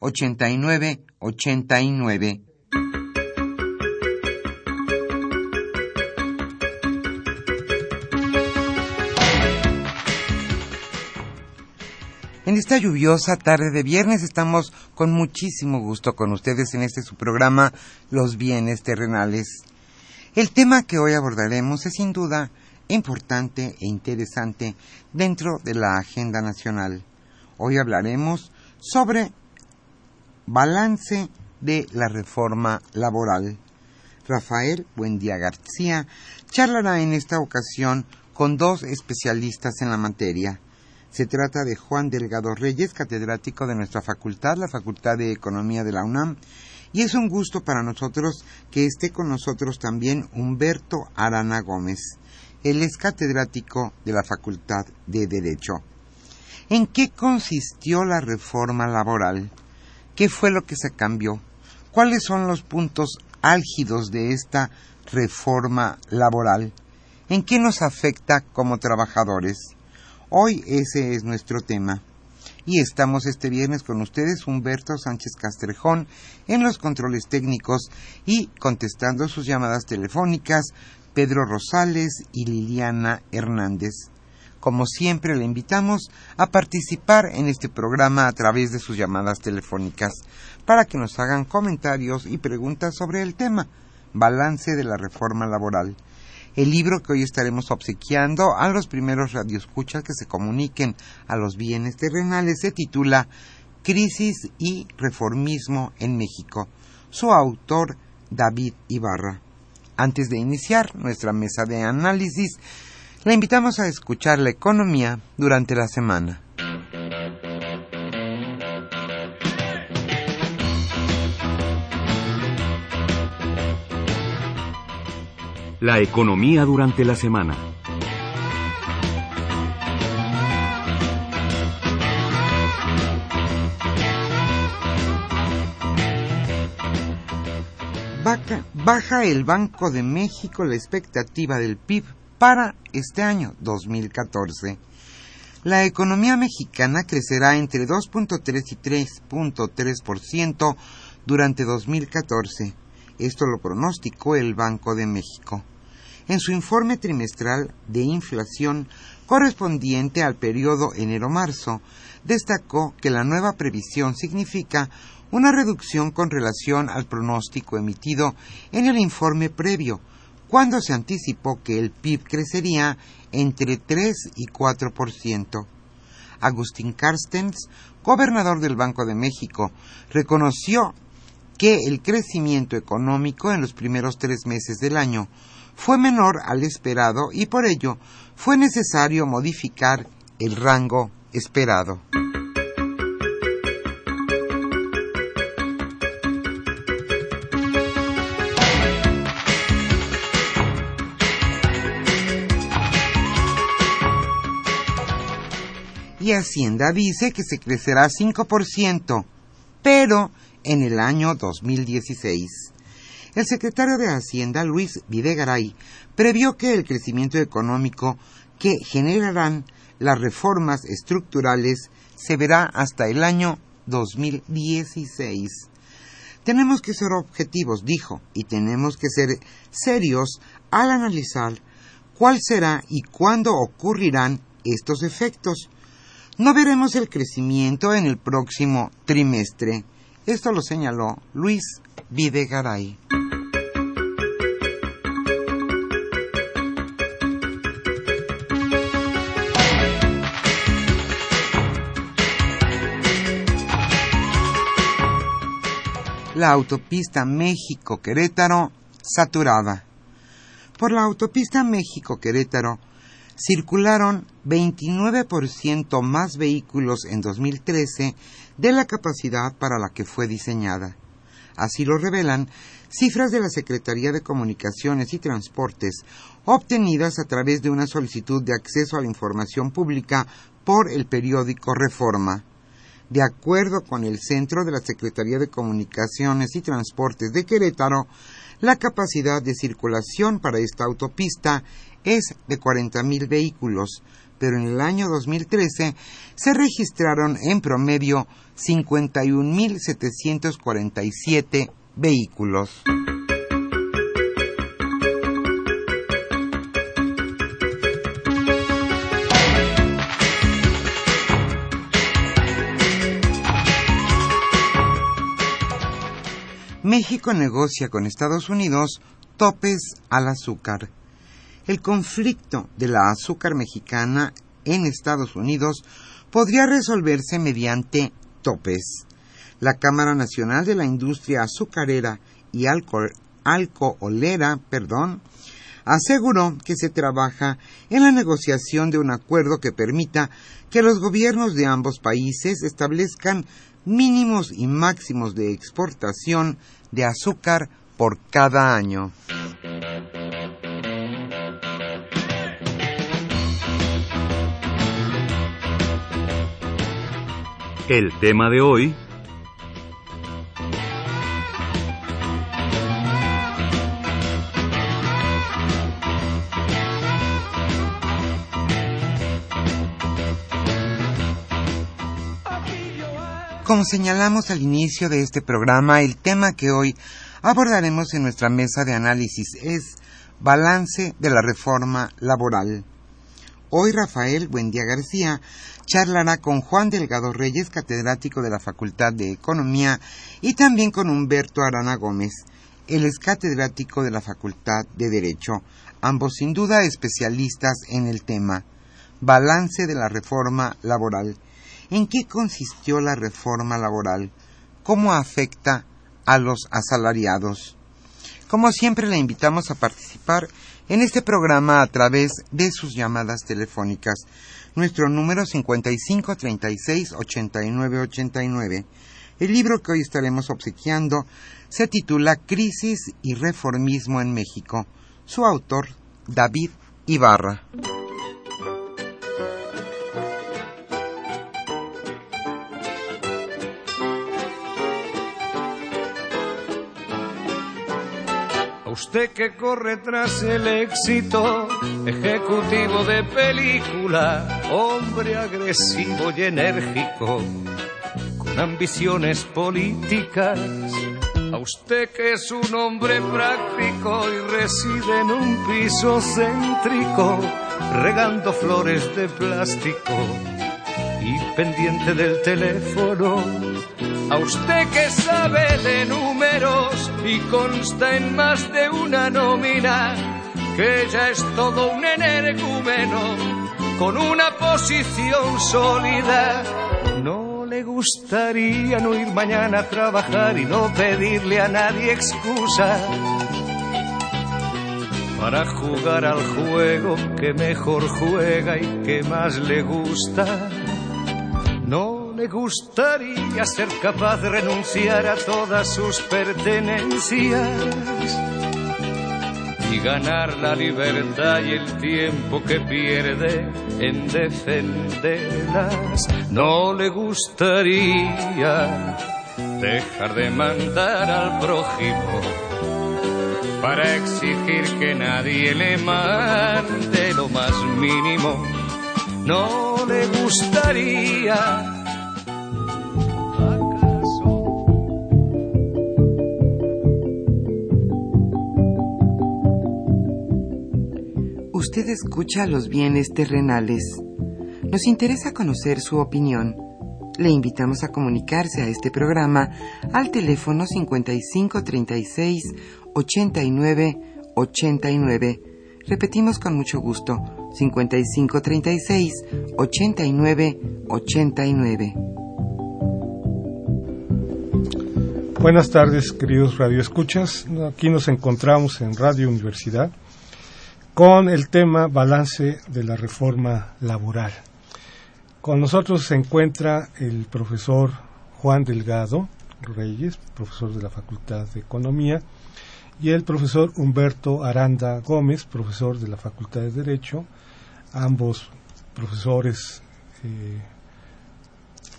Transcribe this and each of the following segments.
89 89. En esta lluviosa tarde de viernes estamos con muchísimo gusto con ustedes en este su programa Los bienes terrenales. El tema que hoy abordaremos es sin duda importante e interesante dentro de la agenda nacional. Hoy hablaremos sobre Balance de la reforma laboral. Rafael Buendía García charlará en esta ocasión con dos especialistas en la materia. Se trata de Juan Delgado Reyes, catedrático de nuestra facultad, la Facultad de Economía de la UNAM, y es un gusto para nosotros que esté con nosotros también Humberto Arana Gómez. Él es catedrático de la Facultad de Derecho. ¿En qué consistió la reforma laboral? ¿Qué fue lo que se cambió? ¿Cuáles son los puntos álgidos de esta reforma laboral? ¿En qué nos afecta como trabajadores? Hoy ese es nuestro tema. Y estamos este viernes con ustedes Humberto Sánchez Castrejón en los controles técnicos y contestando sus llamadas telefónicas Pedro Rosales y Liliana Hernández. Como siempre, le invitamos a participar en este programa a través de sus llamadas telefónicas para que nos hagan comentarios y preguntas sobre el tema Balance de la Reforma Laboral. El libro que hoy estaremos obsequiando a los primeros radioescuchas que se comuniquen a los bienes terrenales se titula Crisis y Reformismo en México. Su autor, David Ibarra. Antes de iniciar nuestra mesa de análisis, le invitamos a escuchar la economía durante la semana. La economía durante la semana. Baja el Banco de México la expectativa del PIB para este año 2014. La economía mexicana crecerá entre 2.3 y 3.3% durante 2014. Esto lo pronosticó el Banco de México. En su informe trimestral de inflación correspondiente al periodo enero-marzo, destacó que la nueva previsión significa una reducción con relación al pronóstico emitido en el informe previo, cuando se anticipó que el PIB crecería entre 3 y 4%. Agustín Carstens, gobernador del Banco de México, reconoció que el crecimiento económico en los primeros tres meses del año fue menor al esperado y por ello fue necesario modificar el rango esperado. Hacienda dice que se crecerá 5%, pero en el año 2016. El secretario de Hacienda, Luis Videgaray, previó que el crecimiento económico que generarán las reformas estructurales se verá hasta el año 2016. Tenemos que ser objetivos, dijo, y tenemos que ser serios al analizar cuál será y cuándo ocurrirán estos efectos. No veremos el crecimiento en el próximo trimestre. Esto lo señaló Luis Videgaray. la autopista México-Querétaro saturada. Por la autopista México-Querétaro circularon 29% más vehículos en 2013 de la capacidad para la que fue diseñada. Así lo revelan cifras de la Secretaría de Comunicaciones y Transportes obtenidas a través de una solicitud de acceso a la información pública por el periódico Reforma. De acuerdo con el Centro de la Secretaría de Comunicaciones y Transportes de Querétaro, la capacidad de circulación para esta autopista es de 40.000 vehículos, pero en el año 2013 se registraron en promedio 51.747 vehículos. México negocia con Estados Unidos topes al azúcar. El conflicto de la azúcar mexicana en Estados Unidos podría resolverse mediante topes. La Cámara Nacional de la Industria Azucarera y Alcoholera, perdón, aseguró que se trabaja en la negociación de un acuerdo que permita que los gobiernos de ambos países establezcan mínimos y máximos de exportación de azúcar por cada año. El tema de hoy Como señalamos al inicio de este programa, el tema que hoy abordaremos en nuestra mesa de análisis es balance de la reforma laboral. Hoy Rafael Buendía García charlará con Juan Delgado Reyes, catedrático de la Facultad de Economía, y también con Humberto Arana Gómez, él es catedrático de la Facultad de Derecho, ambos sin duda especialistas en el tema. Balance de la reforma laboral. ¿En qué consistió la reforma laboral? ¿Cómo afecta a los asalariados? Como siempre, le invitamos a participar en este programa a través de sus llamadas telefónicas. Nuestro número 55 36 89 89. El libro que hoy estaremos obsequiando se titula Crisis y Reformismo en México. Su autor, David Ibarra. Usted que corre tras el éxito, ejecutivo de película, hombre agresivo y enérgico, con ambiciones políticas. A usted que es un hombre práctico y reside en un piso céntrico, regando flores de plástico y pendiente del teléfono a usted que sabe de números y consta en más de una nómina, que ya es todo un energúmeno con una posición sólida. No le gustaría no ir mañana a trabajar y no pedirle a nadie excusa para jugar al juego que mejor juega y que más le gusta. No le gustaría ser capaz de renunciar a todas sus pertenencias y ganar la libertad y el tiempo que pierde en defenderlas. No le gustaría dejar de mandar al prójimo para exigir que nadie le mande lo más mínimo. No le gustaría Usted escucha los bienes terrenales. Nos interesa conocer su opinión. Le invitamos a comunicarse a este programa al teléfono 5536 89 89. Repetimos con mucho gusto, 5536 89 89. Buenas tardes, queridos radioescuchas. Aquí nos encontramos en Radio Universidad con el tema balance de la reforma laboral. Con nosotros se encuentra el profesor Juan Delgado Reyes, profesor de la Facultad de Economía, y el profesor Humberto Aranda Gómez, profesor de la Facultad de Derecho, ambos profesores eh,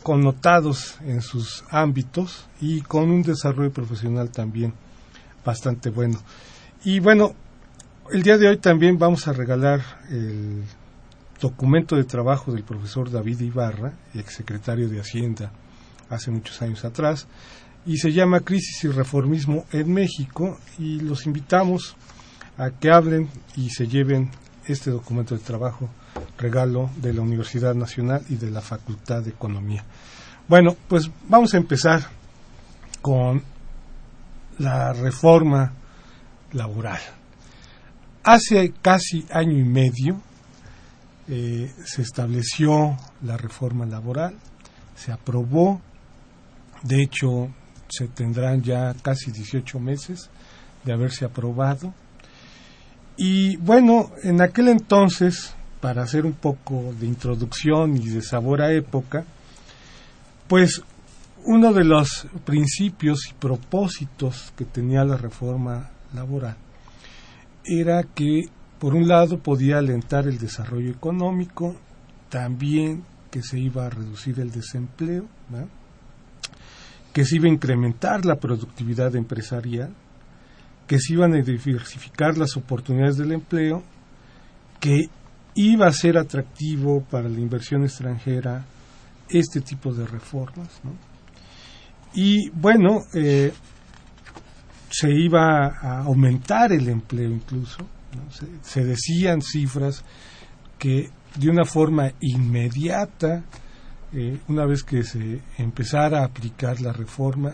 connotados en sus ámbitos y con un desarrollo profesional también bastante bueno. Y bueno, el día de hoy también vamos a regalar el documento de trabajo del profesor David Ibarra, exsecretario de Hacienda hace muchos años atrás, y se llama Crisis y Reformismo en México, y los invitamos a que hablen y se lleven este documento de trabajo, regalo de la Universidad Nacional y de la Facultad de Economía. Bueno, pues vamos a empezar con la reforma laboral. Hace casi año y medio eh, se estableció la reforma laboral, se aprobó, de hecho se tendrán ya casi 18 meses de haberse aprobado. Y bueno, en aquel entonces, para hacer un poco de introducción y de sabor a época, pues uno de los principios y propósitos que tenía la reforma laboral era que, por un lado, podía alentar el desarrollo económico, también que se iba a reducir el desempleo, que se iba a incrementar la productividad empresarial, que se iban a diversificar las oportunidades del empleo, que iba a ser atractivo para la inversión extranjera este tipo de reformas. Y bueno, eh, se iba a aumentar el empleo incluso. Se, decían cifras que de una forma inmediata, eh, una vez que se empezara a aplicar la reforma,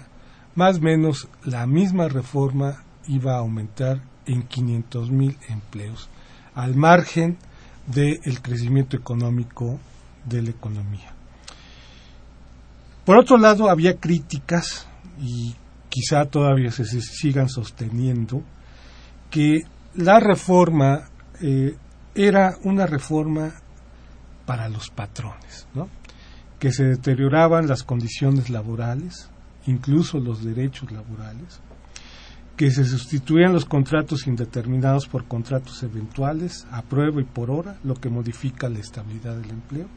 más o menos la misma reforma iba a aumentar en 500 mil empleos, al margen del crecimiento económico de la economía. Por otro lado, había críticas y quizá todavía se, sigan sosteniendo, que la reforma eh, era una reforma para los patrones, ¿no? que se deterioraban las condiciones laborales, incluso los derechos laborales, que se sustituían los contratos indeterminados por contratos eventuales, a prueba y por hora, lo que modifica la estabilidad del empleo,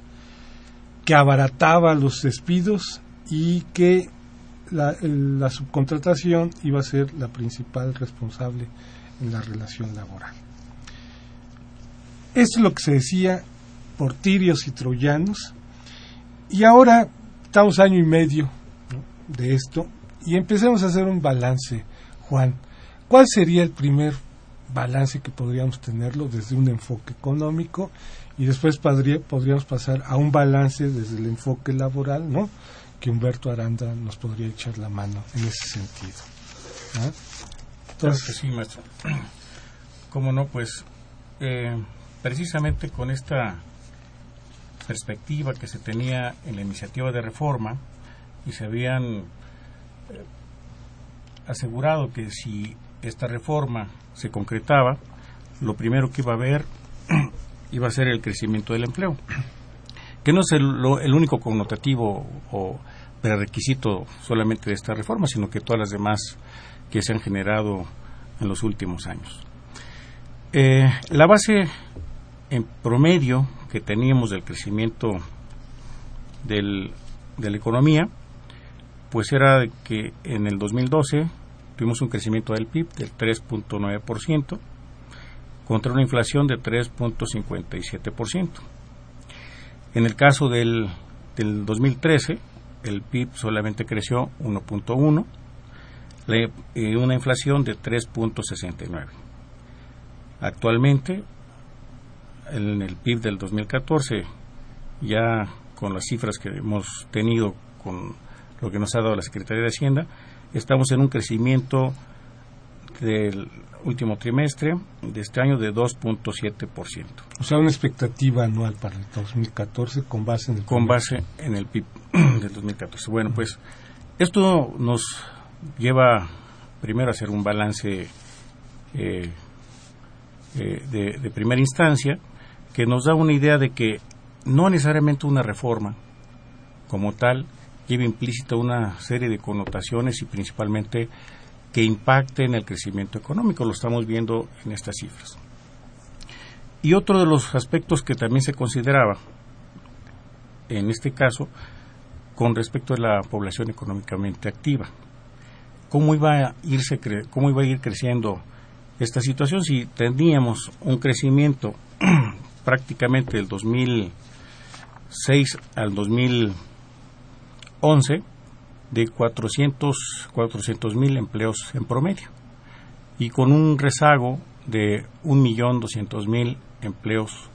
que abarataba los despidos y que la, subcontratación iba a ser la principal responsable en la relación laboral. Esto es lo que se decía por tirios y troyanos, y ahora estamos año y medio de esto, y empecemos a hacer un balance, Juan. ¿Cuál sería el primer balance que podríamos tenerlo desde un enfoque económico y después podríamos pasar a un balance desde el enfoque laboral, ¿no? Que Humberto Aranda nos podría echar la mano en ese sentido. Entonces, que sí, maestro. Cómo no, pues eh, precisamente con esta perspectiva que se tenía en la iniciativa de reforma y se habían eh, asegurado que si esta reforma se concretaba, lo primero que iba a haber iba a ser el crecimiento del empleo que no es el, único connotativo o prerequisito solamente de esta reforma, sino que todas las demás que se han generado en los últimos años. Eh, la base en promedio que teníamos del crecimiento del, de la economía, pues era que en el 2012 tuvimos un crecimiento del PIB del 3.9% contra una inflación de 3.57%. En el caso del, del 2013, el PIB solamente creció 1.1 y una inflación de 3.69. Actualmente, en el PIB del 2014, ya con las cifras que hemos tenido con lo que nos ha dado la Secretaría de Hacienda, estamos en un crecimiento del último trimestre de este año de 2.7%. O sea, una expectativa anual para el 2014 con base en el con base en el PIB del 2014. Bueno, pues esto nos lleva primero a hacer un balance eh, eh, de, de primera instancia que nos da una idea de que no necesariamente una reforma como tal lleva implícita una serie de connotaciones y principalmente que impacte en el crecimiento económico. Lo estamos viendo en estas cifras. Y otro de los aspectos que también se consideraba, en este caso, con respecto a la población económicamente activa. ¿Cómo iba a, irse cómo iba a ir creciendo esta situación si teníamos un crecimiento prácticamente del 2006 al 2011 de 400 mil empleos en promedio y con un rezago de 1.200.000 empleos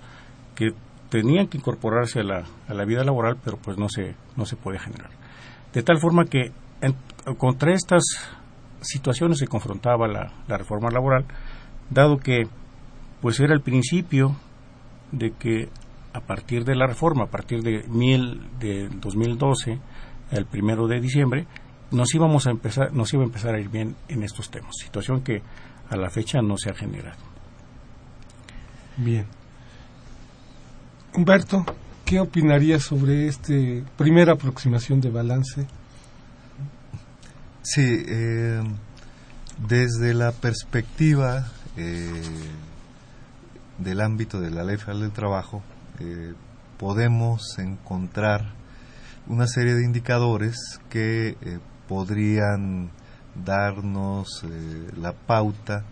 que tenían que incorporarse a la, a la, vida laboral, pero pues no se, no se puede generar. De tal forma que contra estas situaciones se confrontaba la, la, reforma laboral, dado que pues era el principio de que a partir de la reforma, a partir de, mil, de 2012, el primero de diciembre, nos íbamos a empezar, nos iba a empezar a ir bien en estos temas, situación que a la fecha no se ha generado. Bien. Humberto, ¿qué opinarías sobre esta primera aproximación de balance? Sí, eh, desde la perspectiva eh, del ámbito de la Ley Federal del Trabajo, eh, podemos encontrar una serie de indicadores que eh, podrían darnos eh, la pauta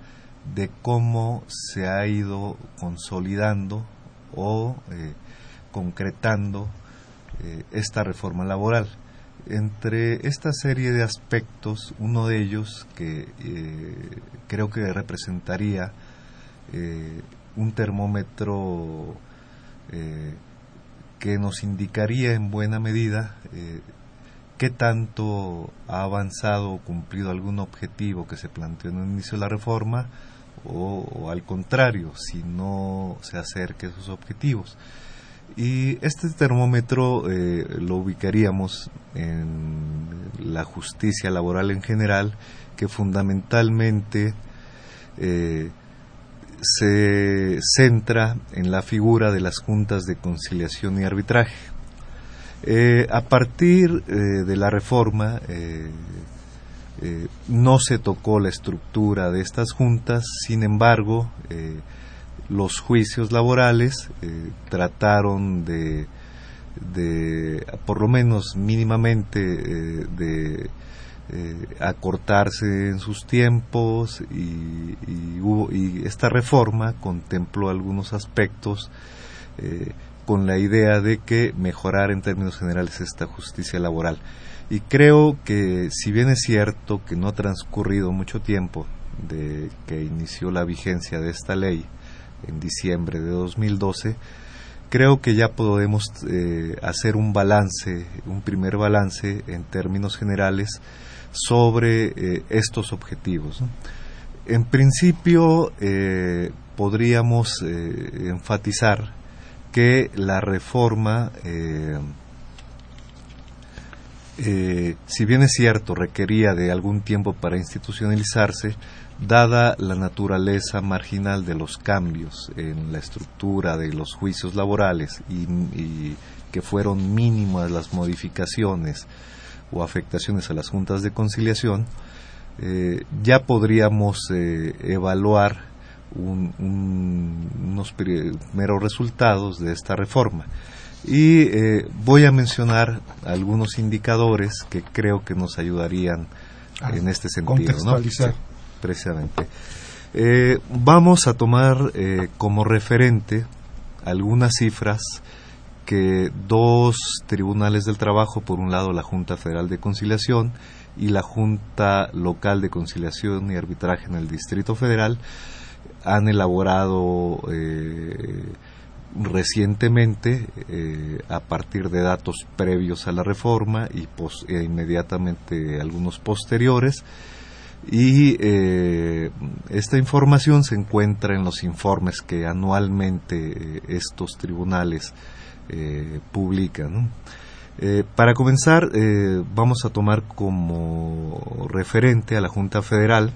de cómo se ha ido consolidando o eh, concretando esta reforma laboral. Entre esta serie de aspectos, uno de ellos que creo que representaría un termómetro que nos indicaría en buena medida eh, qué tanto ha avanzado o cumplido algún objetivo que se planteó en el inicio de la reforma o, al contrario, si no se acerca a esos objetivos. Y este termómetro eh, lo ubicaríamos en la justicia laboral en general, que fundamentalmente eh, se centra en la figura de las juntas de conciliación y arbitraje. Eh, a partir eh, de la reforma eh, no se tocó la estructura de estas juntas, sin embargo, los juicios laborales trataron de, de, por lo menos mínimamente, de eh, acortarse en sus tiempos y, y, esta reforma contempló algunos aspectos eh, con la idea de que mejorar en términos generales esta justicia laboral. Y creo que si bien es cierto que no ha transcurrido mucho tiempo de que inició la vigencia de esta ley en diciembre de 2012, creo que ya podemos eh, hacer un balance, un primer balance en términos generales sobre eh, estos objetivos. En principio, eh, podríamos eh, enfatizar que la reforma, si bien es cierto, requería de algún tiempo para institucionalizarse, dada la naturaleza marginal de los cambios en la estructura de los juicios laborales y que fueron mínimas las modificaciones o afectaciones a las juntas de conciliación, eh, ya podríamos eh, evaluar unos primeros resultados de esta reforma. Y eh, voy a mencionar algunos indicadores que creo que nos ayudarían ah, en este sentido. ¿no? precisamente. Vamos a tomar como referente algunas cifras que dos tribunales del trabajo, por un lado la Junta Federal de Conciliación y la Junta Local de Conciliación y Arbitraje en el Distrito Federal, han elaborado eh, recientemente eh, a partir de datos previos a la reforma y e inmediatamente algunos posteriores. Y eh, esta información se encuentra en los informes que anualmente estos tribunales publican. para comenzar, vamos a tomar como referente a la Junta Federal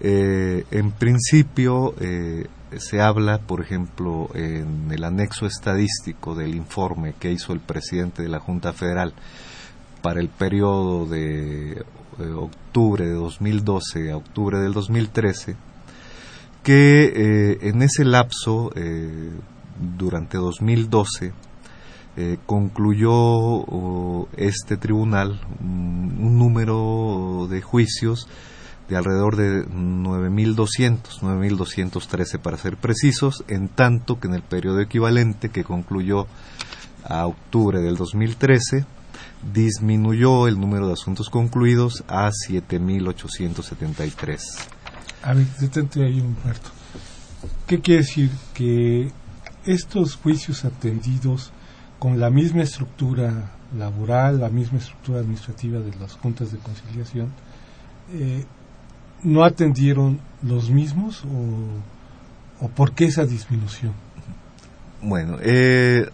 eh, en principio, eh, se habla, por ejemplo, en el anexo estadístico del informe que hizo el presidente de la Junta Federal para el periodo de eh, octubre de 2012 a octubre del 2013, que en ese lapso, durante 2012, concluyó este tribunal un número de juicios de alrededor de 9.200, 9.213 para ser precisos, en tanto que en el periodo equivalente que concluyó a octubre del 2013, disminuyó el número de asuntos concluidos a 7.873. A ver, detente ahí, Humberto. ¿Qué quiere decir? Que estos juicios atendidos con la misma estructura laboral, la misma estructura administrativa de las juntas de conciliación, eh, no atendieron los mismos o, por qué esa disminución? Bueno, eh,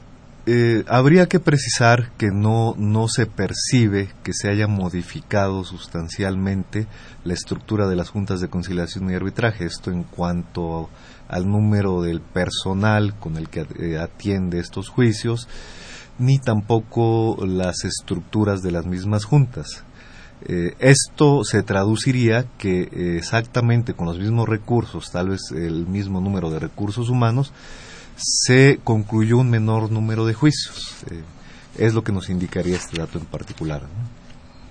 eh, habría que precisar que no, no se percibe que se haya modificado sustancialmente la estructura de las juntas de conciliación y arbitraje. Esto en cuanto al número del personal con el que eh, atiende estos juicios, ni tampoco las estructuras de las mismas juntas. Eh, esto se traduciría que eh, exactamente con los mismos recursos, tal vez el mismo número de recursos humanos, se concluyó un menor número de juicios. Es lo que nos indicaría este dato en particular.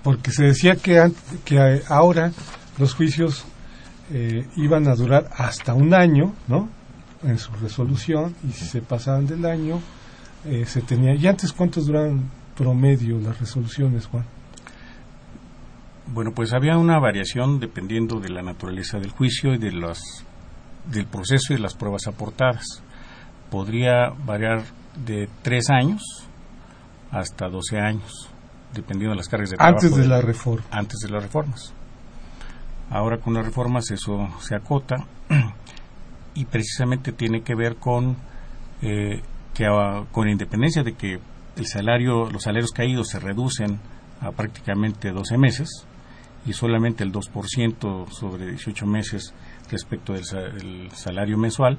Porque se decía que ahora los juicios iban a durar hasta un año, ¿no? En su resolución, y si se pasaban del año, se tenía. ¿Y antes cuántos duran promedio las resoluciones, Juan? Bueno, pues había una variación dependiendo de la naturaleza del juicio y de los, del proceso y de las pruebas aportadas. Podría variar de tres años hasta doce años, dependiendo de las cargas de trabajo. Antes de la reforma. Antes de las reformas. Ahora con las reformas eso se acota y precisamente tiene que ver con eh, que con independencia de que el salario, los salarios caídos se reducen a prácticamente 12 meses, y solamente el 2% sobre 18 meses respecto del salario mensual,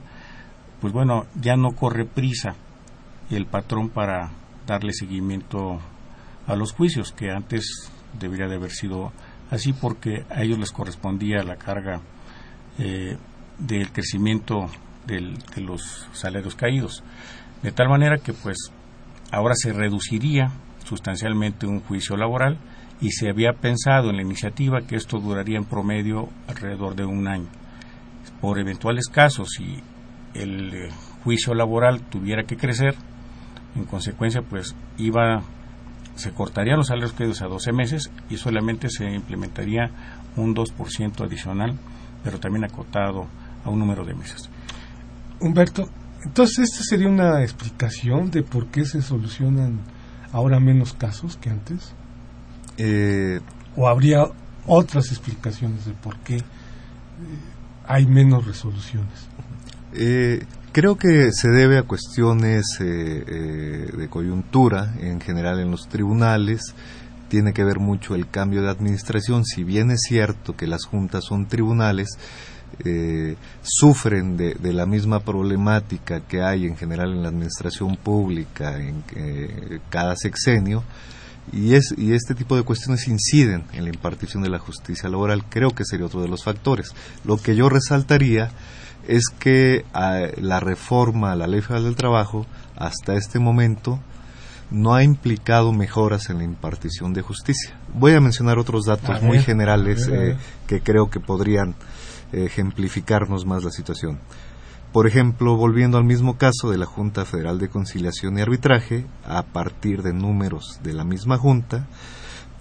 pues bueno, ya no corre prisa el patrón para darle seguimiento a los juicios, que antes debería de haber sido así porque a ellos les correspondía la carga eh, del crecimiento del, de los salarios caídos. De tal manera que pues ahora se reduciría sustancialmente un juicio laboral y se había pensado en la iniciativa que esto duraría en promedio alrededor de un año. Por eventuales casos, si el eh, juicio laboral tuviera que crecer, en consecuencia, pues iba, se cortarían los salarios caídos a 12 meses y solamente se implementaría un 2% adicional, pero también acotado a un número de meses. Humberto, entonces esta sería una explicación de por qué se solucionan ahora menos casos que antes. Eh, ¿O habría otras explicaciones de por qué eh, hay menos resoluciones? Eh, creo que se debe a cuestiones de coyuntura en general en los tribunales. Tiene que ver mucho el cambio de administración. Si bien es cierto que las juntas son tribunales, sufren de, la misma problemática que hay en general en la administración pública en cada sexenio, y, es, y este tipo de cuestiones inciden en la impartición de la justicia laboral, creo que sería otro de los factores. Lo que yo resaltaría es que ah, la reforma a la Ley Federal del Trabajo, hasta este momento, no ha implicado mejoras en la impartición de justicia. Voy a mencionar otros datos muy generales eh, que creo que podrían ejemplificarnos más la situación. Por ejemplo, volviendo al mismo caso de la Junta Federal de Conciliación y Arbitraje, a partir de números de la misma Junta,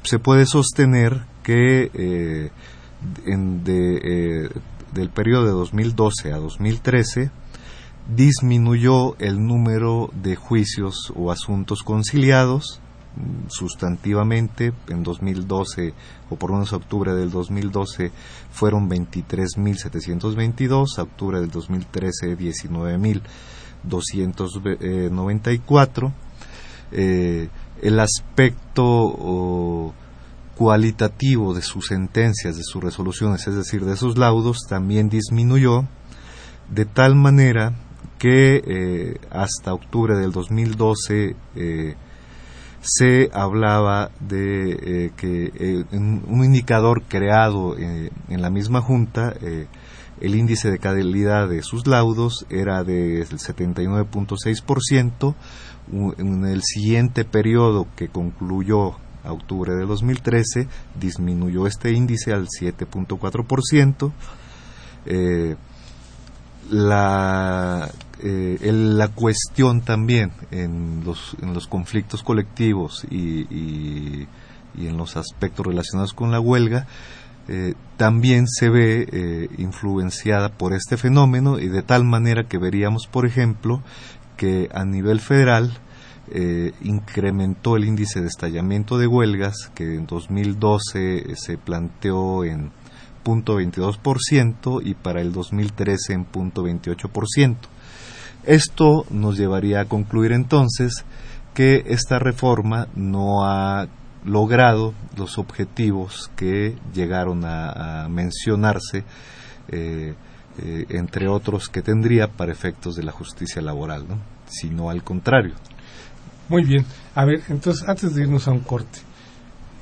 se puede sostener que eh, en de, eh, del periodo de 2012 a 2013 disminuyó el número de juicios o asuntos conciliados mm, sustantivamente. En 2012 o por menos octubre del 2012 fueron 23.722 octubre del 2013 19.294 eh, el aspecto cualitativo de sus sentencias, de sus resoluciones, es decir, de esos laudos, también disminuyó de tal manera que eh, hasta octubre del 2012 eh, se hablaba de eh, que un indicador creado en la misma junta, el índice de calidad de sus laudos era del 79.6%, en el siguiente periodo que concluyó octubre de 2013 disminuyó este índice al 7.4%. Eh, la, eh, la cuestión también en los, en los conflictos colectivos y, y, en los aspectos relacionados con la huelga eh, también se ve eh, influenciada por este fenómeno y de tal manera que veríamos, por ejemplo, que a nivel federal eh, incrementó el índice de estallamiento de huelgas, que en 2012 se planteó en 0.22% y para el 2013 en 0.28%. Esto nos llevaría a concluir entonces que esta reforma no ha logrado los objetivos que llegaron a, mencionarse, eh, eh, entre otros que tendría para efectos de la justicia laboral, ¿no? sino al contrario. Muy bien. A ver, entonces, antes de irnos a un corte,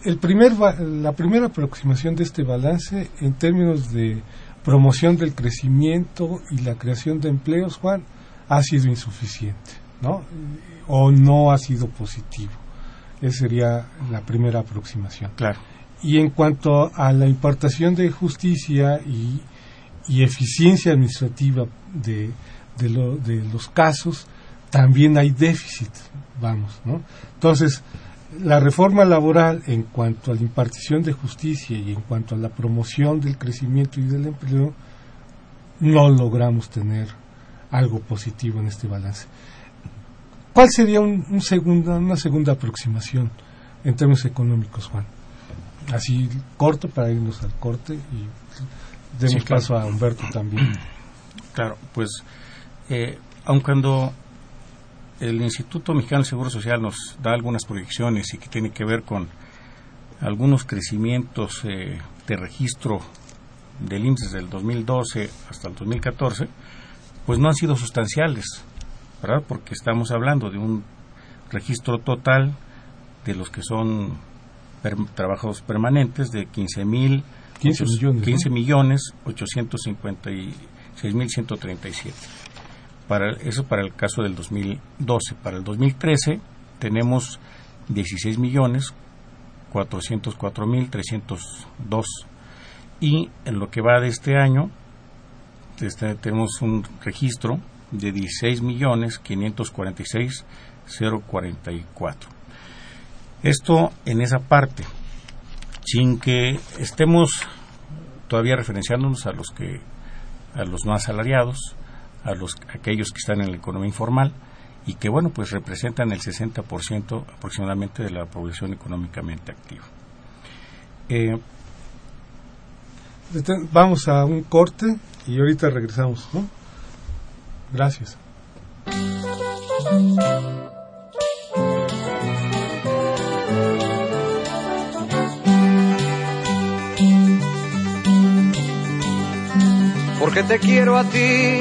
el primer, la primera aproximación de este balance en términos de promoción del crecimiento y la creación de empleos, Juan, ha sido insuficiente, ¿no? O no ha sido positivo. Esa sería la primera aproximación. Claro. Y en cuanto a la importación de justicia y, y eficiencia administrativa de, de, lo, de los casos, también hay déficit, vamos, ¿no? Entonces, la reforma laboral en cuanto a la impartición de justicia y en cuanto a la promoción del crecimiento y del empleo, no logramos tener algo positivo en este balance. ¿Cuál sería un, una segunda aproximación en términos económicos, Juan? Así corto para irnos al corte y demos paso a Humberto también. Claro, pues eh, aun cuando el Instituto Mexicano de Seguro Social nos da algunas proyecciones y que tiene que ver con algunos crecimientos eh, de registro del índice del 2012 hasta el 2014, pues no han sido sustanciales, ¿verdad? Porque estamos hablando de un registro total de los que son trabajos permanentes de 15 mil 15 millones, 15 millones 856 mil 137 para, eso para el caso del 2012. Para el 2013 tenemos 16 millones 404 mil 302 y en lo que va de este año este, tenemos un registro de 16 millones 546 044 esto en esa parte sin que estemos todavía referenciándonos a los que a los no asalariados a los aquellos que están en la economía informal y que bueno pues representan el 60% aproximadamente de la población económicamente activa. Eh, vamos a un corte y ahorita regresamos, ¿no? Gracias. Porque te quiero a ti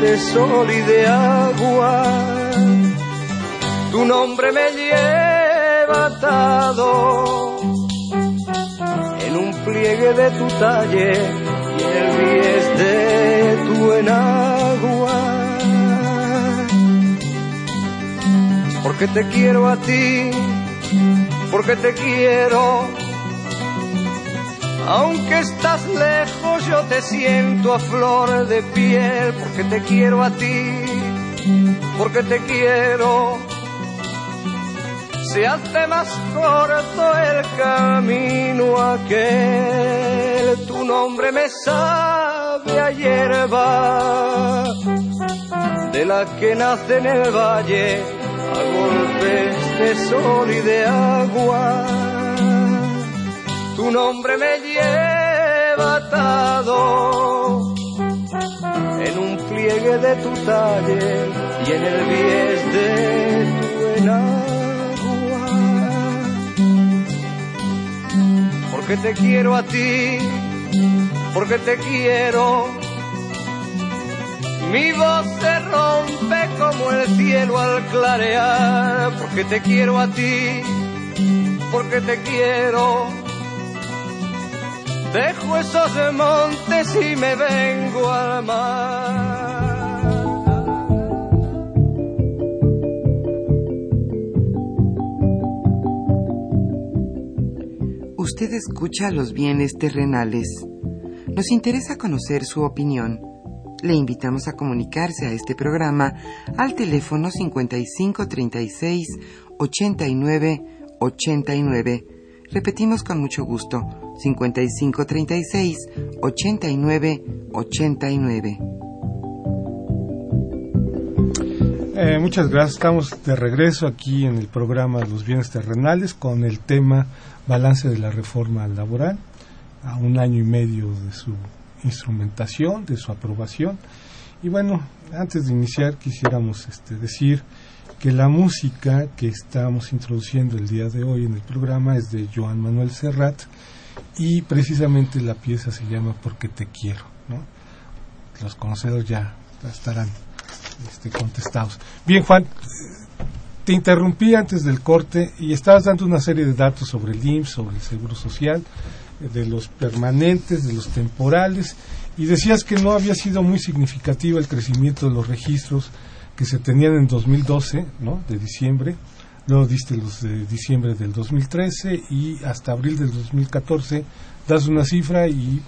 de sol y de agua. Tu nombre me lleva atado en un pliegue de tu talle y el bies de tu enagua. Porque te quiero a ti, porque te quiero aunque estás lejos, yo te siento a flor de piel, porque te quiero a ti, porque te quiero. Se hace más corto el camino aquel, tu nombre me sabe a hierba, de la que nace en el valle, a golpes de sol y de agua tu nombre me lleva atado en un pliegue de tu talle y en el bies de tu enagua. Porque te quiero a ti, porque te quiero. Mi voz se rompe como el cielo al clarear, porque te quiero a ti, porque te quiero Dejo esos montes y me vengo al mar. Usted escucha los bienes terrenales. Nos interesa conocer su opinión. Le invitamos a comunicarse a este programa al teléfono 5536 89 89. Repetimos con mucho gusto 5536 89 89. muchas gracias. Estamos de regreso aquí en el programa Los bienes terrenales con el tema balance de la reforma laboral a un año y medio de su instrumentación, de su aprobación. Y bueno, antes de iniciar quisiéramos este, decir que la música que estamos introduciendo el día de hoy en el programa es de Joan Manuel Serrat y precisamente la pieza se llama Porque te quiero. ¿no? Los conocedores ya estarán este, contestados. Bien, Juan, te interrumpí antes del corte y estabas dando una serie de datos sobre el IMSS, sobre el Seguro Social, de los permanentes, de los temporales, y decías que no había sido muy significativo el crecimiento de los registros que se tenían en 2012, ¿no? de diciembre, luego diste los de diciembre del 2013 y hasta abril del 2014 das una cifra y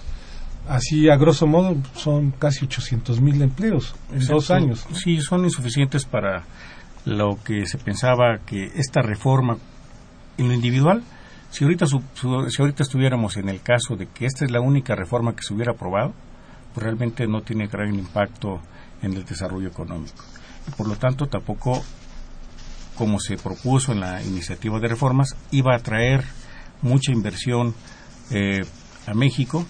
así a grosso modo son casi 800 mil empleos en dos años. Sí, son insuficientes para lo que se pensaba que esta reforma en lo individual, si ahorita, si ahorita estuviéramos en el caso de que esta es la única reforma que se hubiera aprobado, pues realmente no tiene gran impacto en el desarrollo económico. Y por lo tanto tampoco como se propuso en la iniciativa de reformas, iba a traer mucha inversión eh, a México,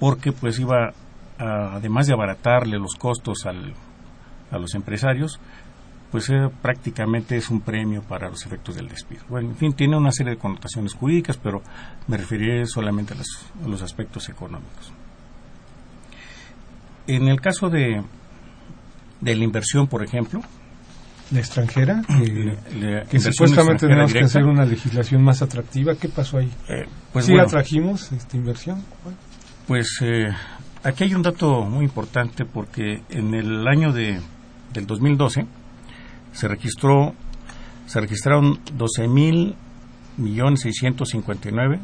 porque pues iba, además de abaratarle los costos al, a los empresarios, pues eh, prácticamente es un premio para los efectos del despido. Bueno, en fin, tiene una serie de connotaciones jurídicas, pero me referiré solamente a los aspectos económicos. En el caso de, de la inversión, por ejemplo, la extranjera, que, supuestamente tenemos que hacer una legislación más atractiva. ¿Qué pasó ahí? Eh, pues ¿Sí atrajimos esta inversión? Pues eh, aquí hay un dato muy importante porque en el año de, del 2012 se registró se registraron 12 mil millones 659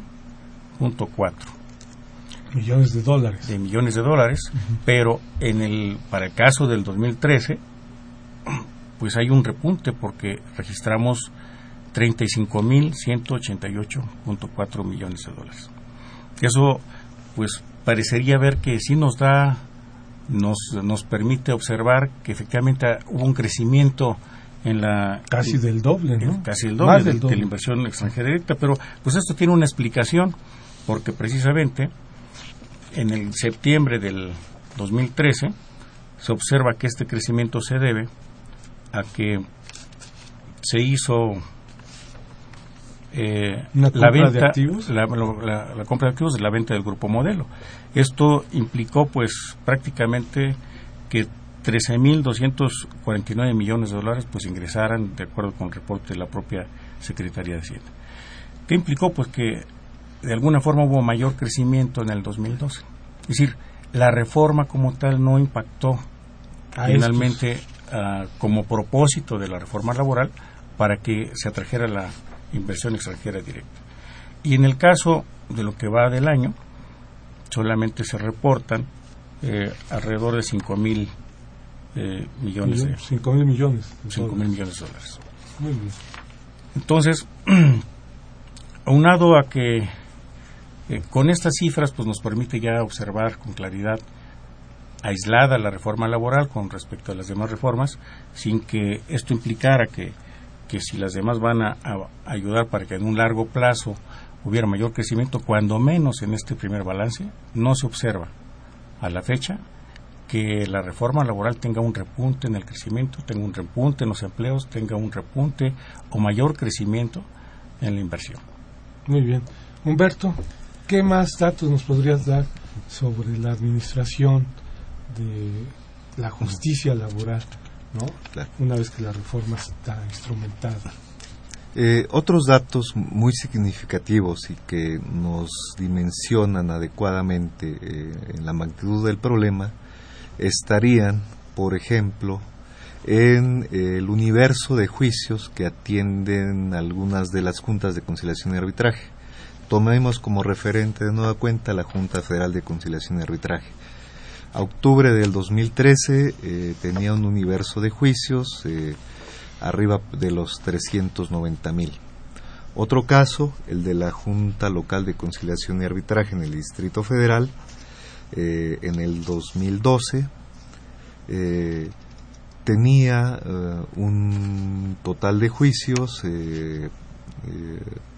millones de dólares de millones de dólares pero en el para el caso del 2013 pues hay un repunte porque registramos 35.188.4 millones de dólares. Eso, pues, parecería ver que sí nos da, nos, nos permite observar que efectivamente hubo un crecimiento en la... Casi del doble, ¿no? Casi el doble, de, de la inversión extranjera directa, pero pues esto tiene una explicación, porque precisamente en el septiembre del 2013 se observa que este crecimiento se debe a que se hizo eh, ¿Una la compra de venta, activos? La, la- la compra de activos la venta del grupo modelo. Esto implicó, pues, prácticamente que 13.249 millones de dólares, pues, ingresaran de acuerdo con el reporte de la propia Secretaría de Hacienda. ¿Qué implicó? Pues que de alguna forma hubo mayor crecimiento en el 2012. Es decir, la reforma como tal no impactó A finalmente ah, como propósito de la reforma laboral para que se atrajera la inversión extranjera directa. Y en el caso de lo que va del año, solamente se reportan eh, alrededor de 5 mil eh, millones de 5 mil millones. de 5 dólares. mil millones de dólares. Muy bien. Entonces, aunado a que eh, con estas cifras pues nos permite ya observar con claridad aislada la reforma laboral con respecto a las demás reformas, sin que esto implicara que, que si las demás van a, a ayudar para que en un largo plazo hubiera mayor crecimiento, cuando menos en este primer balance, no se observa a la fecha que la reforma laboral tenga un repunte en el crecimiento, tenga un repunte en los empleos, tenga un repunte o mayor crecimiento en la inversión. Muy bien. Humberto, ¿qué más datos nos podrías dar sobre la administración de la justicia laboral, ¿no? Claro. Una vez que la reforma está instrumentada. Eh, otros datos muy significativos y que nos dimensionan adecuadamente eh, en la magnitud del problema estarían, por ejemplo, en eh, el universo de juicios que atienden algunas de las juntas de conciliación y arbitraje. Tomemos como referente de nueva cuenta la Junta Federal de Conciliación y Arbitraje. Octubre del 2013 eh, tenía un universo de juicios eh, arriba de los 390 mil. Otro caso, el de la Junta Local de Conciliación y Arbitraje en el Distrito Federal, eh, en el 2012, eh, tenía un total de juicios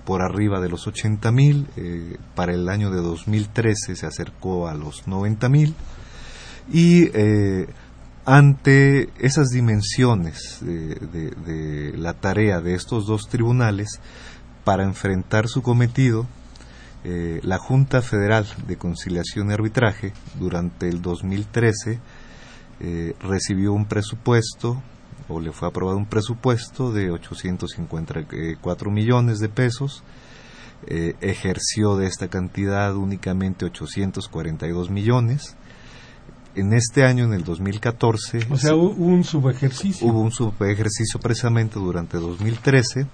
por arriba de los 80 mil, para el año de 2013 se acercó a los 90 mil y eh, ante esas dimensiones de, la tarea de estos dos tribunales para enfrentar su cometido, eh, la Junta Federal de Conciliación y Arbitraje durante el 2013 eh, recibió un presupuesto o le fue aprobado un presupuesto de 854 millones de pesos ejerció de esta cantidad únicamente 842 millones en este año en el 2014 O sea, hu- hubo un subejercicio. Hubo un subejercicio precisamente durante 2013.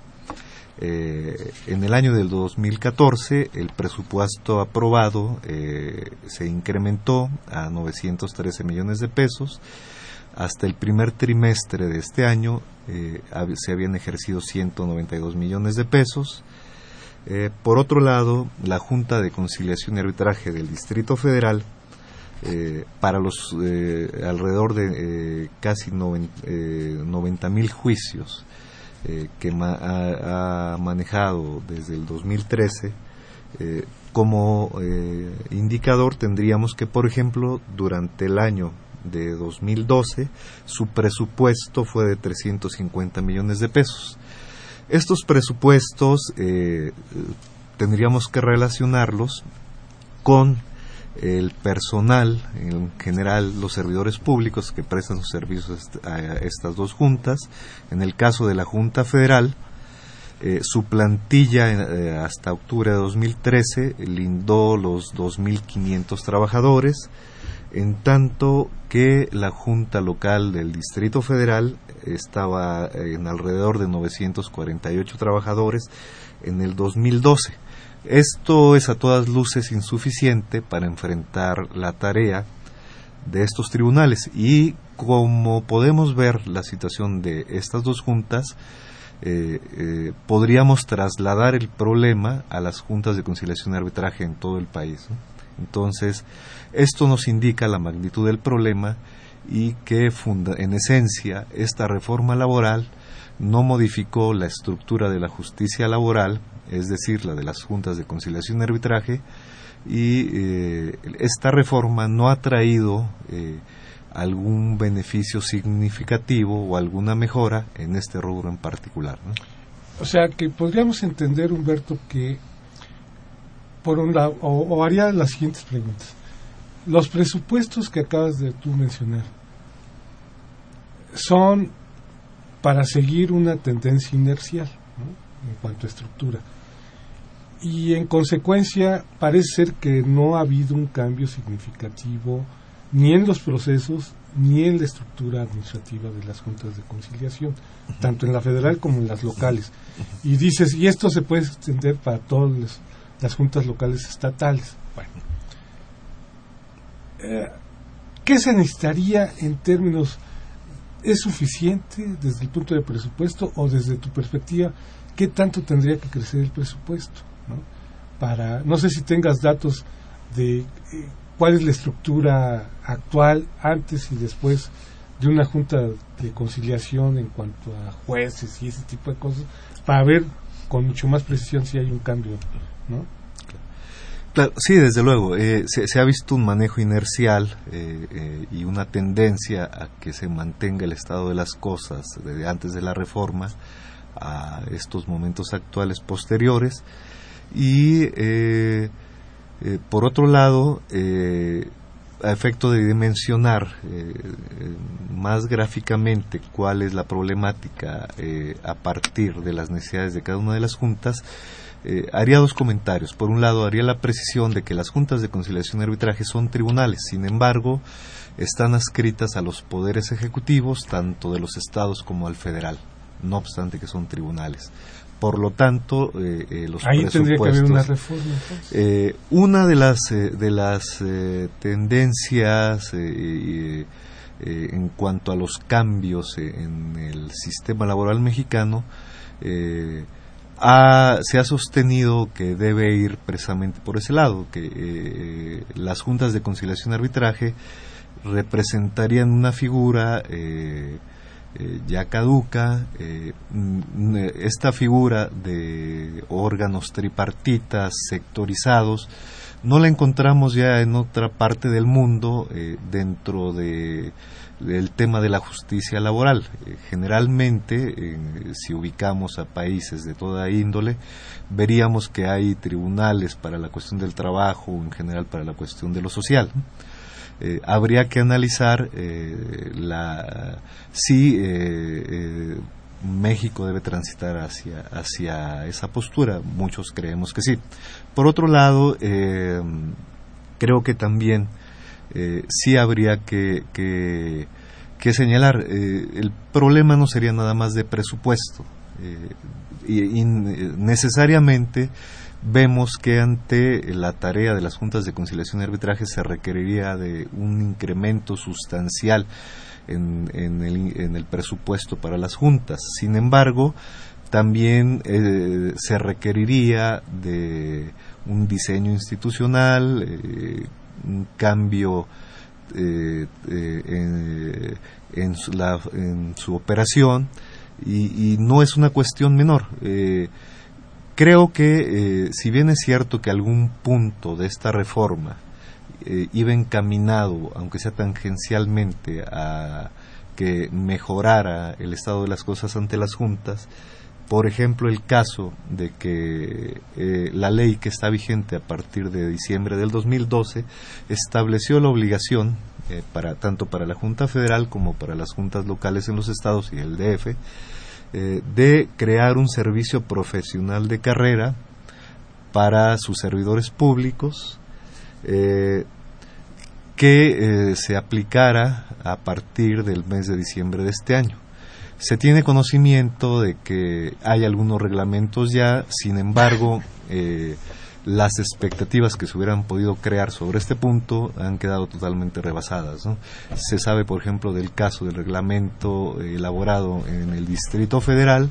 Eh, en el año del 2014 el presupuesto aprobado eh, se incrementó a 913 millones de pesos. Hasta el primer trimestre de este año eh, se habían ejercido 192 millones de pesos. Por otro lado, la Junta de Conciliación y Arbitraje del Distrito Federal eh, para los eh, alrededor de eh, casi noven- eh, 90 mil juicios que ha, manejado desde el 2013 eh, como indicador tendríamos que por ejemplo durante el año de 2012 su presupuesto fue de 350 millones de pesos. Estos presupuestos tendríamos que relacionarlos con el personal, en general los servidores públicos que prestan sus servicios a estas dos juntas. En el caso de la Junta Federal, eh, su plantilla eh, hasta octubre de 2013 lindó los 2.500 trabajadores, en tanto que la Junta Local del Distrito Federal estaba en alrededor de 948 trabajadores en el 2012. Esto es a todas luces insuficiente para enfrentar la tarea de estos tribunales y como podemos ver la situación de estas dos juntas, eh, eh, podríamos trasladar el problema a las juntas de conciliación y arbitraje en todo el país. Entonces, esto nos indica la magnitud del problema y que funda, en esencia esta reforma laboral no modificó la estructura de la justicia laboral, es decir, la de las juntas de conciliación y arbitraje, y eh, esta reforma no ha traído eh, algún beneficio significativo o alguna mejora en este rubro en particular. O sea que podríamos entender, Humberto, que por un lado, o, haría las siguientes preguntas. Los presupuestos que acabas de tú mencionar son para seguir una tendencia inercial en cuanto a estructura. Y en consecuencia parece ser que no ha habido un cambio significativo ni en los procesos ni en la estructura administrativa de las juntas de conciliación, tanto en la federal como en las locales. Y dices, y esto se puede extender para todas las juntas locales estatales. Bueno, eh, ¿qué se necesitaría en términos, es suficiente desde el punto de presupuesto o desde tu perspectiva, qué tanto tendría que crecer el presupuesto? Para, no sé si tengas datos de... Eh, cuál es la estructura actual antes y después de una junta de conciliación en cuanto a jueces y ese tipo de cosas para ver con mucho más precisión si hay un cambio, ¿no? sí, desde luego. Eh, se, ha visto un manejo inercial eh, eh, y una tendencia a que se mantenga el estado de las cosas desde antes de la reforma a estos momentos actuales posteriores. Y eh, por otro lado, eh, a efecto de dimensionar eh, más gráficamente cuál es la problemática a partir de las necesidades de cada una de las juntas, haría dos comentarios. Por un lado, haría la precisión de que las juntas de conciliación y arbitraje son tribunales, sin embargo, están adscritas a los poderes ejecutivos, tanto de los estados como al federal, no obstante que son tribunales. Por lo tanto, eh, eh, los Ahí tendría que haber una reforma. Eh, una de las, de las tendencias en cuanto a los cambios en el sistema laboral mexicano se ha sostenido que debe ir precisamente por ese lado, que las juntas de conciliación y arbitraje representarían una figura eh, ya caduca. Eh, esta figura de órganos tripartitas, sectorizados, no la encontramos ya en otra parte del mundo eh, dentro de del tema de la justicia laboral. generalmente, si ubicamos a países de toda índole, veríamos que hay tribunales para la cuestión del trabajo, en general para la cuestión de lo social. Eh, habría que analizar eh, la, si eh, México debe transitar hacia, hacia esa postura. Muchos creemos que sí. Por otro lado, creo que también sí habría que, que, señalar, el problema no sería nada más de presupuesto. y, necesariamente vemos que ante la tarea de las juntas de conciliación y arbitraje se requeriría de un incremento sustancial en, el, presupuesto para las juntas. Sin embargo, también eh, se requeriría de un diseño institucional, eh, un cambio eh, en, su, operación y, y, no es una cuestión menor. Creo que, eh, si bien es cierto que algún punto de esta reforma eh, iba encaminado, aunque sea tangencialmente, a que mejorara el estado de las cosas ante las juntas, por ejemplo, el caso de que eh, la ley que está vigente a partir de diciembre del 2012 estableció la obligación, para, tanto para la Junta Federal como para las juntas locales en los estados y el DF, eh, de crear un servicio profesional de carrera para sus servidores públicos eh, que eh, se aplicara a partir del mes de diciembre de este año. Se tiene conocimiento de que hay algunos reglamentos ya, sin embargo, las expectativas que se hubieran podido crear sobre este punto han quedado totalmente rebasadas. Se sabe, por ejemplo, del caso del reglamento elaborado en el Distrito Federal,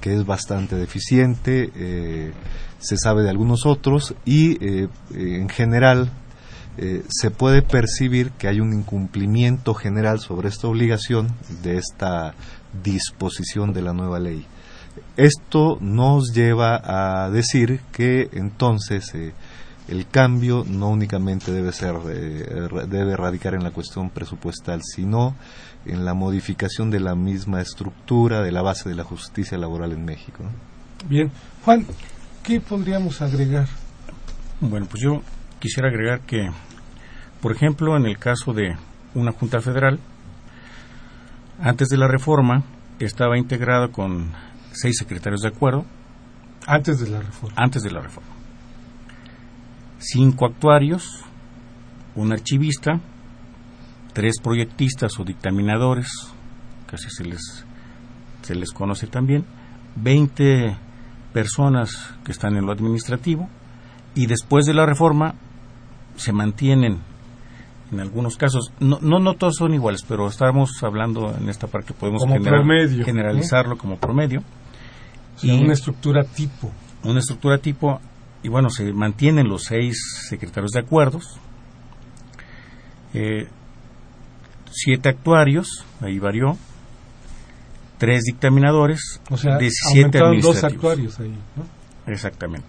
que es bastante deficiente, eh, se sabe de algunos otros y eh, en general eh, se puede percibir que hay un incumplimiento general sobre esta obligación de esta disposición de la nueva ley. Esto nos lleva a decir que entonces eh, el cambio no únicamente debe ser eh, debe radicar en la cuestión presupuestal, sino en la modificación de la misma estructura de la base de la justicia laboral en México. Bien, Juan, ¿qué podríamos agregar? Bueno, pues yo quisiera agregar que, por ejemplo, en el caso de una Junta Federal, antes de la reforma estaba integrada con seis secretarios de acuerdo. Antes de la reforma. Antes de la reforma. Cinco actuarios, un archivista, tres proyectistas o dictaminadores, que así se les, se les conoce también, 20 personas que están en lo administrativo, y después de la reforma se mantienen en algunos casos, no, no, todos son iguales, pero estamos hablando en esta parte, podemos generalizarlo como promedio. Y una estructura tipo. Una estructura tipo, y bueno, se mantienen los seis secretarios de acuerdos, eh, siete actuarios, ahí varió, tres dictaminadores, o sea, 17 dos actuarios ahí, Exactamente.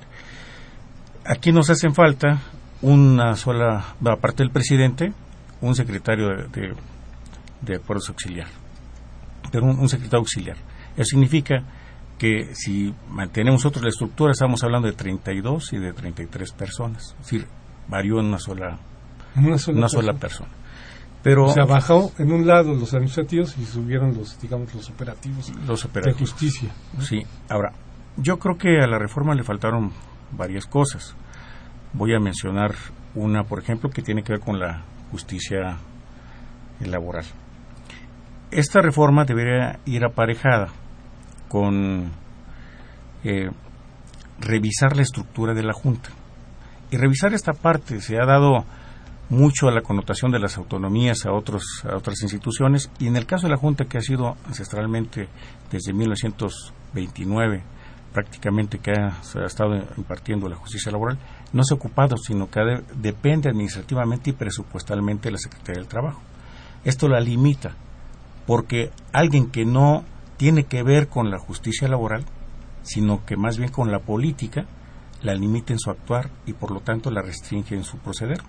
Aquí nos hacen falta una sola, aparte del presidente, un secretario de, de, acuerdos auxiliar, pero un, secretario auxiliar. Eso significa que si mantenemos nosotros la estructura, estamos hablando de 32 y de 33 personas. Es decir, varió en una sola, una sola, sola persona. Pero, o sea, bajó en un lado los administrativos y subieron los, digamos, los operativos, los operativos. de justicia. Sí, ahora, yo creo que a la reforma le faltaron varias cosas. Voy a mencionar una, por ejemplo, que tiene que ver con la justicia laboral. Esta reforma debería ir aparejada con eh, revisar la estructura de la Junta. Y revisar esta parte se ha dado mucho a la connotación de las autonomías a, otros, a otras instituciones y en el caso de la Junta que ha sido ancestralmente desde 1929 prácticamente que ha, ha estado impartiendo la justicia laboral, no se ha ocupado, sino que depende administrativamente y presupuestalmente de la Secretaría del Trabajo. Esto la limita, porque alguien que no tiene que ver con la justicia laboral, sino que más bien con la política, la limita en su actuar y por lo tanto la restringe en su proceder,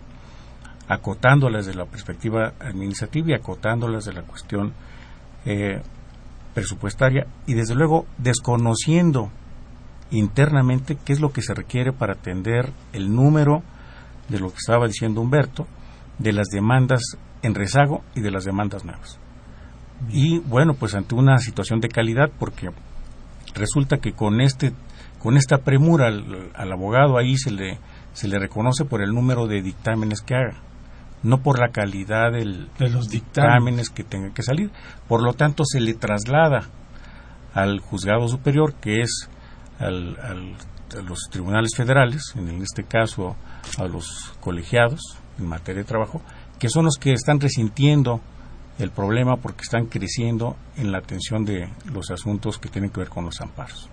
acotándolas de la perspectiva administrativa y acotándolas de la cuestión eh, presupuestaria y desde luego desconociendo internamente qué es lo que se requiere para atender el número de lo que estaba diciendo Humberto, de las demandas en rezago y de las demandas nuevas. Y bueno, pues ante una situación de calidad, porque resulta que con este con esta premura al, abogado ahí se le se le reconoce por el número de dictámenes que haga, no por la calidad del, de los dictámenes que tenga que salir. Por lo tanto, se le traslada al juzgado superior, que es al, a los tribunales federales, en este caso a los colegiados en materia de trabajo, que son los que están resintiendo el problema porque están creciendo en la atención de los asuntos que tienen que ver con los amparos.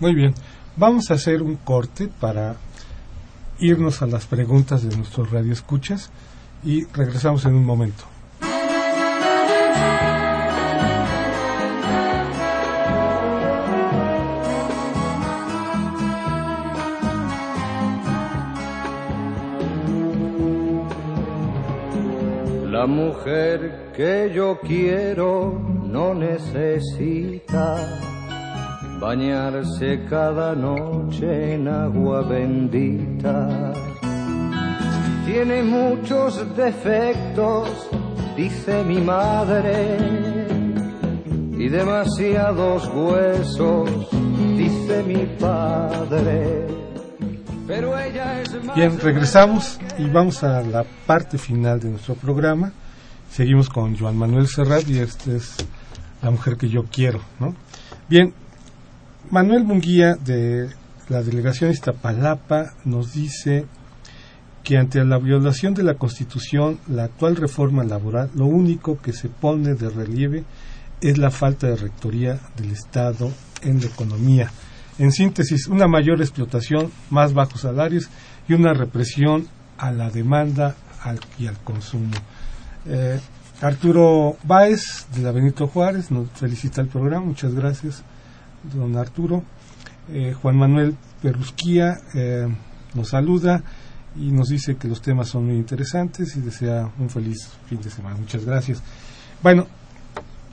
Muy bien, vamos a hacer un corte para irnos a las preguntas de nuestros radioescuchas y regresamos en un momento. La mujer que yo quiero no necesita bañarse cada noche en agua bendita. Tiene muchos defectos, dice mi madre, y demasiados huesos, dice mi padre. Pero ella es Bien, regresamos y vamos a la parte final de nuestro programa. Seguimos con Joan Manuel Serrat y esta es la mujer que yo quiero, ¿no? Bien, Manuel Munguía de la delegación Iztapalapa nos dice que ante la violación de la Constitución, la actual reforma laboral, lo único que se pone de relieve es la falta de rectoría del Estado en la economía en síntesis, una mayor explotación, más bajos salarios y una represión a la demanda y al consumo. Eh, Arturo Báez, de la Benito Juárez, nos felicita el programa. Muchas gracias, don Arturo. Eh, Juan Manuel Perusquía eh, nos saluda y nos dice que los temas son muy interesantes y desea un feliz fin de semana. Muchas gracias. Bueno,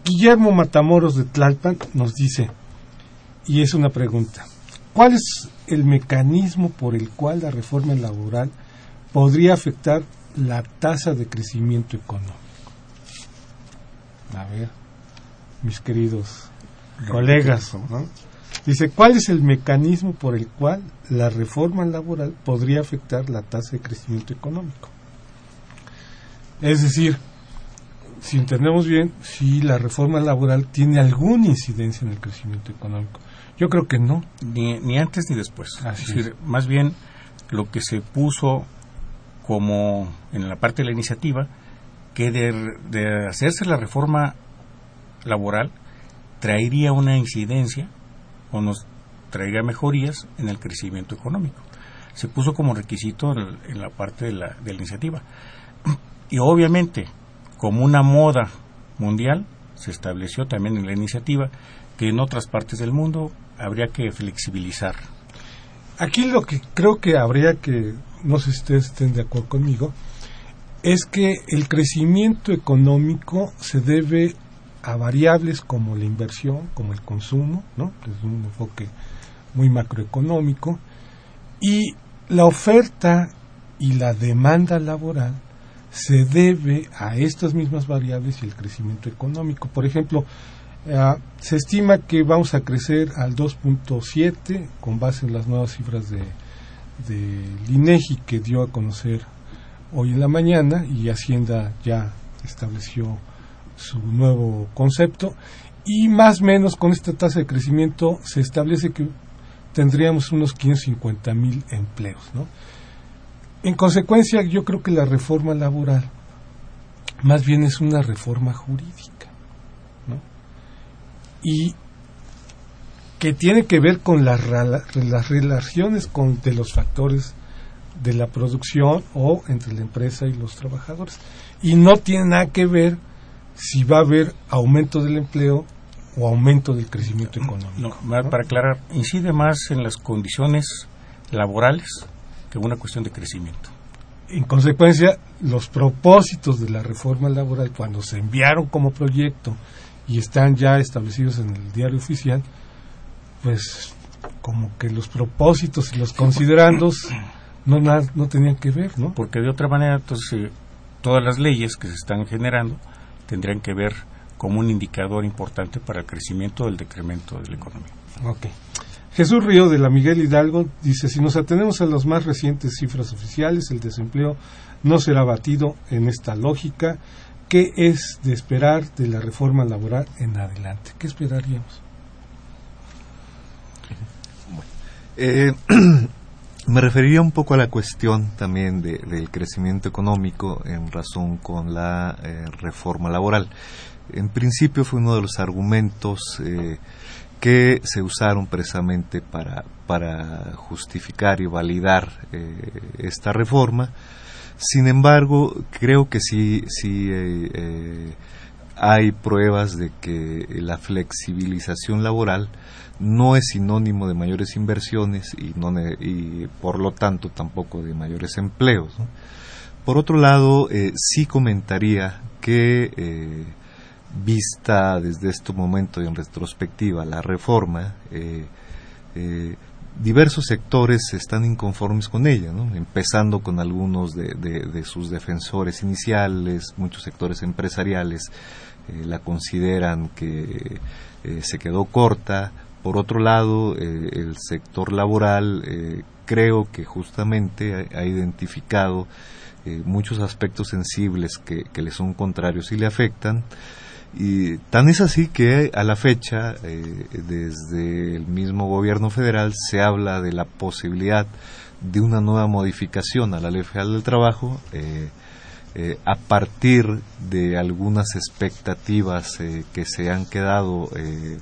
Guillermo Matamoros de Tlalpan nos dice, y es una pregunta, ¿cuál es el mecanismo por el cual la reforma laboral podría afectar la tasa de crecimiento económico? A ver, mis queridos colegas, ¿no? Dice, ¿cuál es el mecanismo por el cual la reforma laboral podría afectar la tasa de crecimiento económico? Es decir, si entendemos bien, si la reforma laboral tiene alguna incidencia en el crecimiento económico. Yo creo que no. Ni, ni antes ni después. Así es decir, más bien lo que se puso como en la parte de la iniciativa, que de, hacerse la reforma laboral traería una incidencia o nos traería mejorías en el crecimiento económico. Se puso como requisito en, en la parte de la, de la iniciativa. Y obviamente, como una moda mundial, se estableció también en la iniciativa que en otras partes del mundo habría que flexibilizar. Aquí lo que creo que habría que, no sé si ustedes estén de acuerdo conmigo, es que el crecimiento económico se debe a variables como la inversión, como el consumo, ¿no? es un enfoque muy macroeconómico, y la oferta y la demanda laboral se debe a estas mismas variables y el crecimiento económico. Por ejemplo, eh, se estima que vamos a crecer al 2.7 con base en las nuevas cifras de, de INEGI que dio a conocer hoy en la mañana y Hacienda ya estableció su nuevo concepto y más o menos con esta tasa de crecimiento se establece que tendríamos unos 550 mil empleos. ¿no? En consecuencia, yo creo que la reforma laboral más bien es una reforma jurídica. Y que tiene que ver con las, las relaciones con, de los factores de la producción o entre la empresa y los trabajadores. Y no tiene nada que ver si va a haber aumento del empleo o aumento del crecimiento económico. No, ¿no? Para aclarar, incide más en las condiciones laborales que una cuestión de crecimiento. En consecuencia, los propósitos de la reforma laboral, cuando se enviaron como proyecto y están ya establecidos en el diario oficial, pues como que los propósitos y los considerandos no, no tenían que ver, ¿no? Porque de otra manera, entonces, eh, todas las leyes que se están generando tendrían que ver como un indicador importante para el crecimiento o el decremento de la economía. Okay. Jesús Río de la Miguel Hidalgo dice, si nos atenemos a las más recientes cifras oficiales, el desempleo no será batido en esta lógica. ¿Qué es de esperar de la reforma laboral en adelante? ¿Qué esperaríamos? Eh, me referiría un poco a la cuestión también de, del crecimiento económico en razón con la eh, reforma laboral. En principio fue uno de los argumentos eh, que se usaron precisamente para, justificar y validar esta reforma. Sin embargo, creo que sí, sí eh, eh, hay pruebas de que la flexibilización laboral no es sinónimo de mayores inversiones y, por lo tanto tampoco de mayores empleos. Por otro lado, eh, sí comentaría que vista desde este momento y en retrospectiva la reforma, eh, diversos sectores están inconformes con ella, ¿no? empezando con algunos de, sus defensores iniciales, muchos sectores empresariales eh, la consideran que eh, se quedó corta. Por otro lado, eh, el sector laboral creo que justamente ha, identificado muchos aspectos sensibles que, le son contrarios y le afectan. Y tan es así que a la fecha, eh, desde el mismo gobierno federal, se habla de la posibilidad de una nueva modificación a la Ley Federal del Trabajo eh, eh, a partir de algunas expectativas que se han quedado en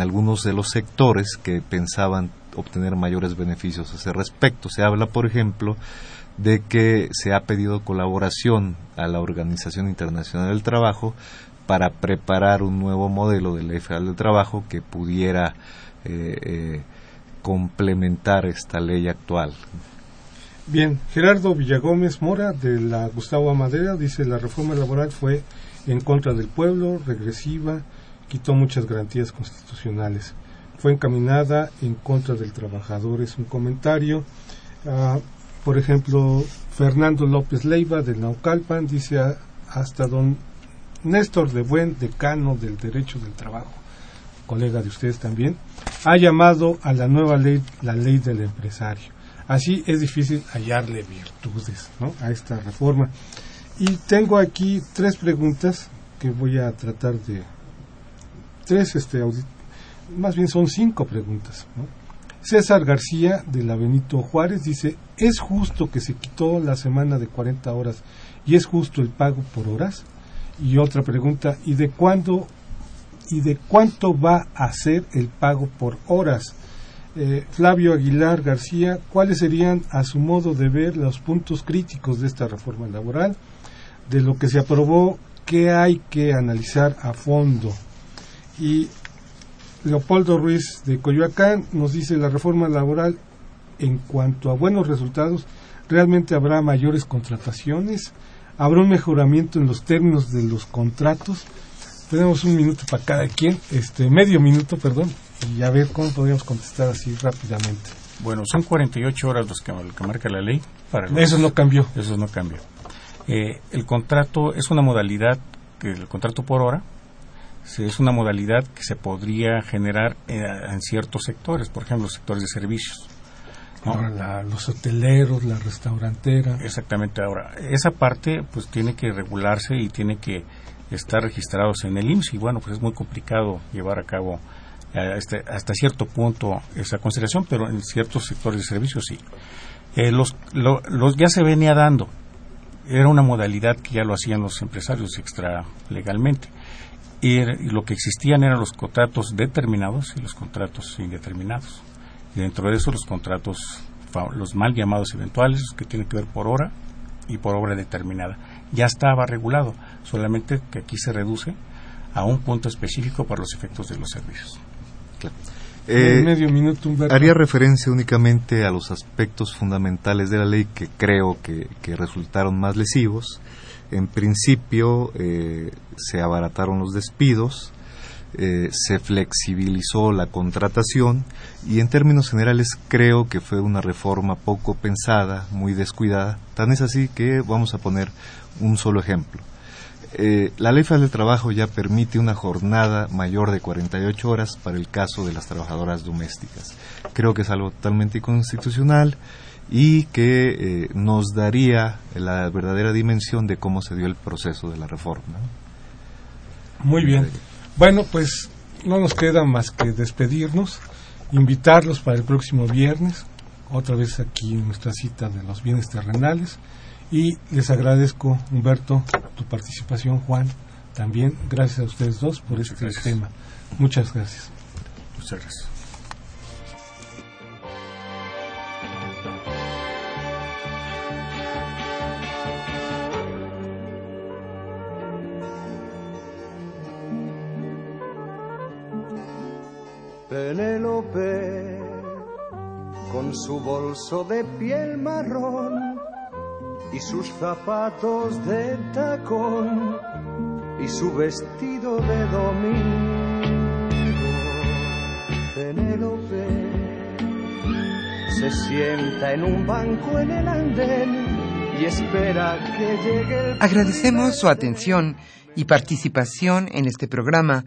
algunos de los sectores que pensaban obtener mayores beneficios a ese respecto. Se habla, por ejemplo, de que se ha pedido colaboración a la Organización Internacional del Trabajo para preparar un nuevo modelo de ley federal del trabajo que pudiera eh, eh, complementar esta ley actual. Bien, Gerardo Villagómez Mora de la Gustavo Amadera dice la reforma laboral fue en contra del pueblo, regresiva, quitó muchas garantías constitucionales. Fue encaminada en contra del trabajador. Es un comentario. Ah, por ejemplo, Fernando López Leiva de Naucalpan dice hasta don Néstor de Buen, decano del Derecho del Trabajo, colega de ustedes también, ha llamado a la nueva ley la ley del empresario. Así es difícil hallarle virtudes a esta reforma. Y tengo aquí tres preguntas que voy a tratar de... Tres, este, más bien son cinco preguntas. César García de la Benito Juárez dice, ¿es justo que se quitó la semana de 40 horas y es justo el pago por horas? Y otra pregunta, ¿y de cuándo y de cuánto va a ser el pago por horas? Eh, Flavio Aguilar García, ¿cuáles serían, a su modo de ver, los puntos críticos de esta reforma laboral? De lo que se aprobó, ¿qué hay que analizar a fondo? Y Leopoldo Ruiz de Coyoacán nos dice la reforma laboral en cuanto a buenos resultados, ¿realmente habrá mayores contrataciones? ¿Habrá un mejoramiento en los términos de los contratos? Tenemos un minuto para cada quien, este medio minuto, perdón y a ver cómo podríamos contestar así rápidamente. Bueno, son 48 horas los que, que marca la ley. Para eso no cambió. Eso no cambió. Eh, el contrato es una modalidad, que el contrato por hora, es una modalidad que se podría generar en, ciertos sectores, por ejemplo, los sectores de servicios. Ahora los hoteleros, la restaurantera. Exactamente, ahora, esa parte pues tiene que regularse y tiene que estar registrados en el IMSS y bueno, pues es muy complicado llevar a cabo este, hasta cierto punto esa consideración, pero en ciertos sectores de servicios sí. Eh, los, los ya se venía dando. Era una modalidad que ya lo hacían los empresarios extra legalmente. Y, lo que existían eran los contratos determinados y los contratos indeterminados. Y dentro de eso los contratos, los mal llamados eventuales, que tienen que ver por hora y por obra determinada. Ya estaba regulado, solamente que aquí se reduce a un punto específico para los efectos de los servicios. Eh, medio minuto, Haría referencia únicamente a los aspectos fundamentales de la ley que creo que, resultaron más lesivos. En principio, eh, se abarataron los despidos, eh, se flexibilizó la contratación y en términos generales creo que fue una reforma poco pensada, muy descuidada. Tan es así que vamos a poner un solo ejemplo. Eh, la Ley Federal del Trabajo ya permite una jornada mayor de 48 horas para el caso de las trabajadoras domésticas. Creo que es algo totalmente inconstitucional y que eh, nos daría la verdadera dimensión de cómo se dio el proceso de la reforma. Muy bien. Bueno, pues no nos queda más que despedirnos, invitarlos para el próximo viernes, otra vez aquí en nuestra cita de los bienes terrenales. Y les agradezco, Humberto, tu participación, Juan, también. Gracias a ustedes dos por este tema. Muchas gracias. Muchas gracias. Penélope, con su bolso de piel marrón y sus zapatos de tacón y su vestido de domingo. Penélope se sienta en un banco en el andén y espera que llegue el... Agradecemos su atención y participación en este programa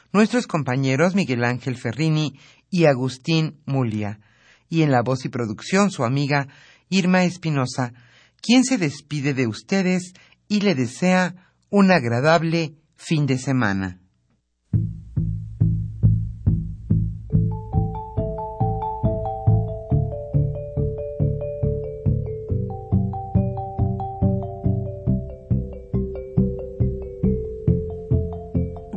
nuestros compañeros Miguel Ángel Ferrini y Agustín Mulia. Y en la voz y producción, su amiga Irma Espinosa, quien se despide de ustedes y le desea un agradable fin de semana.